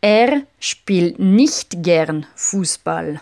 Er spielt nicht gern Fußball.